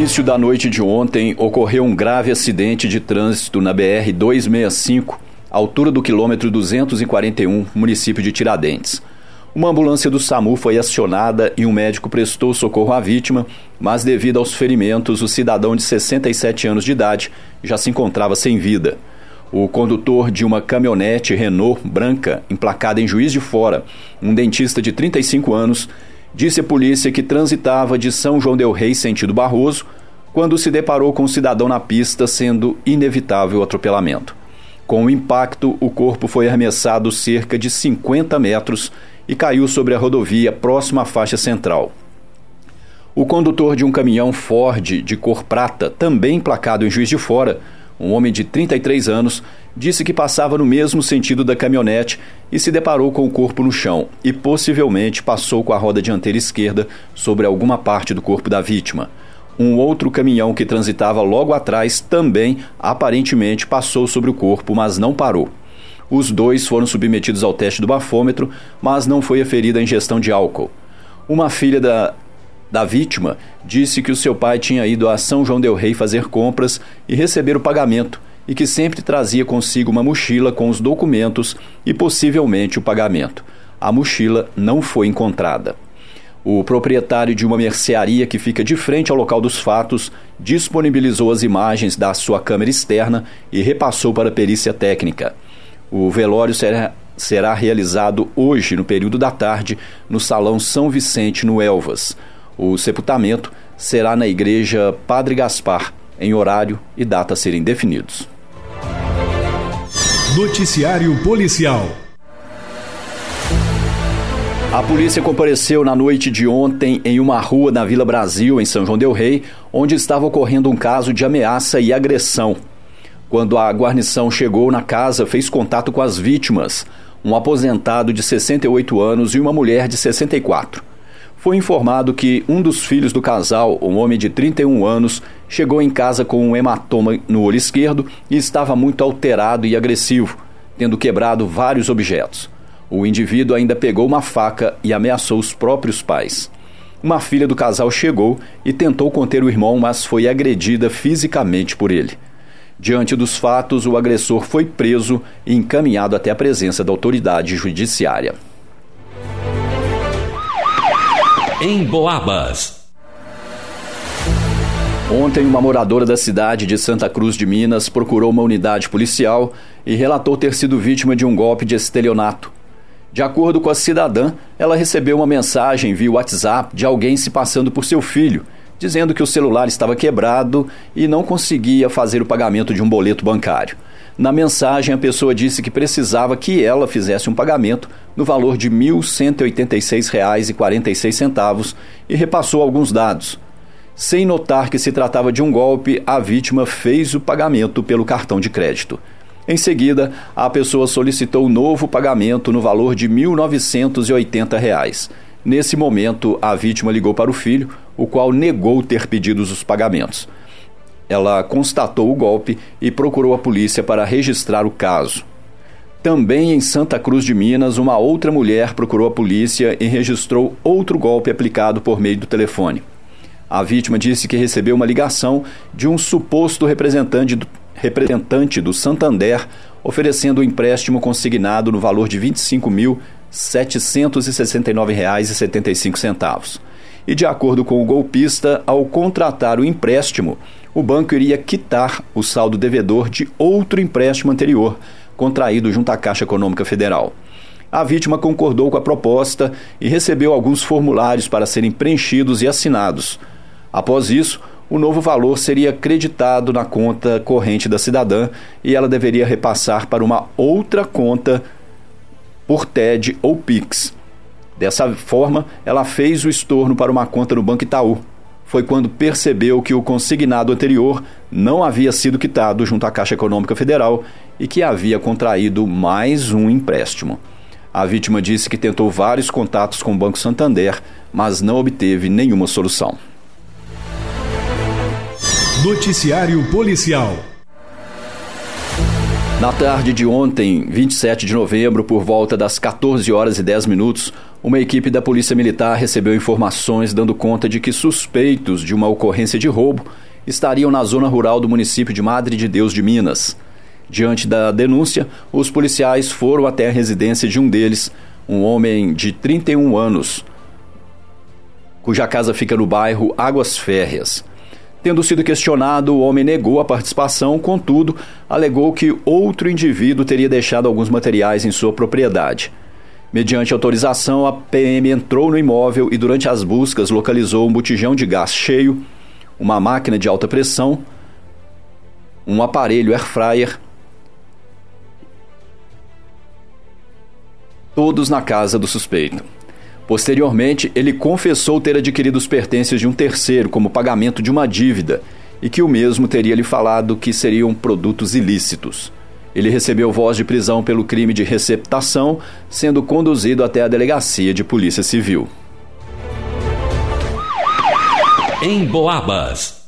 início da noite de ontem, ocorreu um grave acidente de trânsito na BR-265, altura do quilômetro 241, município de Tiradentes. Uma ambulância do SAMU foi acionada e um médico prestou socorro à vítima, mas devido aos ferimentos, o cidadão de 67 anos de idade já se encontrava sem vida. O condutor de uma caminhonete Renault branca, emplacada em Juiz de Fora, um dentista de 35 anos, disse à polícia que transitava de São João del Rei sentido Barroso quando se deparou com um cidadão na pista, sendo inevitável o atropelamento. Com o impacto, o corpo foi arremessado cerca de 50 metros e caiu sobre a rodovia próxima à faixa central. O condutor de um caminhão Ford de cor prata, também emplacado em Juiz de Fora, um homem de 33 anos, disse que passava no mesmo sentido da caminhonete e se deparou com o corpo no chão e possivelmente passou com a roda dianteira esquerda sobre alguma parte do corpo da vítima. Um outro caminhão que transitava logo atrás também aparentemente passou sobre o corpo, mas não parou. Os dois foram submetidos ao teste do bafômetro, mas não foi aferida a ingestão de álcool. Uma filha da da vítima disse que o seu pai tinha ido a São João Del Rei fazer compras e receber o pagamento e que sempre trazia consigo uma mochila com os documentos e possivelmente o pagamento. A mochila não foi encontrada. O proprietário de uma mercearia que fica de frente ao local dos fatos disponibilizou as imagens da sua câmera externa e repassou para a perícia técnica. O velório será, será realizado hoje, no período da tarde, no Salão São Vicente, no Elvas. O sepultamento será na Igreja Padre Gaspar, em horário e data a serem definidos. Noticiário Policial. A polícia compareceu na noite de ontem em uma rua na Vila Brasil, em São João Del Rei, onde estava ocorrendo um caso de ameaça e agressão. Quando a guarnição chegou na casa, fez contato com as vítimas, um aposentado de 68 anos e uma mulher de 64 foi informado que um dos filhos do casal, um homem de 31 anos, chegou em casa com um hematoma no olho esquerdo e estava muito alterado e agressivo, tendo quebrado vários objetos. O indivíduo ainda pegou uma faca e ameaçou os próprios pais. Uma filha do casal chegou e tentou conter o irmão, mas foi agredida fisicamente por ele. Diante dos fatos, o agressor foi preso e encaminhado até a presença da autoridade judiciária. Em Boabas. Ontem, uma moradora da cidade de Santa Cruz de Minas procurou uma unidade policial e relatou ter sido vítima de um golpe de estelionato. De acordo com a cidadã, ela recebeu uma mensagem via WhatsApp de alguém se passando por seu filho, dizendo que o celular estava quebrado e não conseguia fazer o pagamento de um boleto bancário. Na mensagem, a pessoa disse que precisava que ela fizesse um pagamento no valor de R$ 1.186,46 e repassou alguns dados. Sem notar que se tratava de um golpe, a vítima fez o pagamento pelo cartão de crédito. Em seguida, a pessoa solicitou novo pagamento no valor de R$ 1.980. Nesse momento, a vítima ligou para o filho, o qual negou ter pedido os pagamentos. Ela constatou o golpe e procurou a polícia para registrar o caso. Também em Santa Cruz de Minas, uma outra mulher procurou a polícia e registrou outro golpe aplicado por meio do telefone. A vítima disse que recebeu uma ligação de um suposto representante do, representante do Santander oferecendo um empréstimo consignado no valor de R$ 25.769,75. E de acordo com o golpista, ao contratar o empréstimo, o banco iria quitar o saldo devedor de outro empréstimo anterior, contraído junto à Caixa Econômica Federal. A vítima concordou com a proposta e recebeu alguns formulários para serem preenchidos e assinados. Após isso, o novo valor seria creditado na conta corrente da cidadã e ela deveria repassar para uma outra conta por TED ou PIX. Dessa forma, ela fez o estorno para uma conta no Banco Itaú foi quando percebeu que o consignado anterior não havia sido quitado junto à Caixa Econômica Federal e que havia contraído mais um empréstimo. A vítima disse que tentou vários contatos com o Banco Santander, mas não obteve nenhuma solução. Noticiário Policial Na tarde de ontem, 27 de novembro, por volta das 14 horas e 10 minutos, uma equipe da Polícia Militar recebeu informações dando conta de que suspeitos de uma ocorrência de roubo estariam na zona rural do município de Madre de Deus de Minas. Diante da denúncia, os policiais foram até a residência de um deles, um homem de 31 anos, cuja casa fica no bairro Águas Férreas. Tendo sido questionado, o homem negou a participação, contudo, alegou que outro indivíduo teria deixado alguns materiais em sua propriedade. Mediante autorização, a PM entrou no imóvel e, durante as buscas, localizou um botijão de gás cheio, uma máquina de alta pressão, um aparelho air fryer, todos na casa do suspeito. Posteriormente, ele confessou ter adquirido os pertences de um terceiro como pagamento de uma dívida e que o mesmo teria lhe falado que seriam produtos ilícitos. Ele recebeu voz de prisão pelo crime de receptação, sendo conduzido até a delegacia de Polícia Civil. Em Boabas.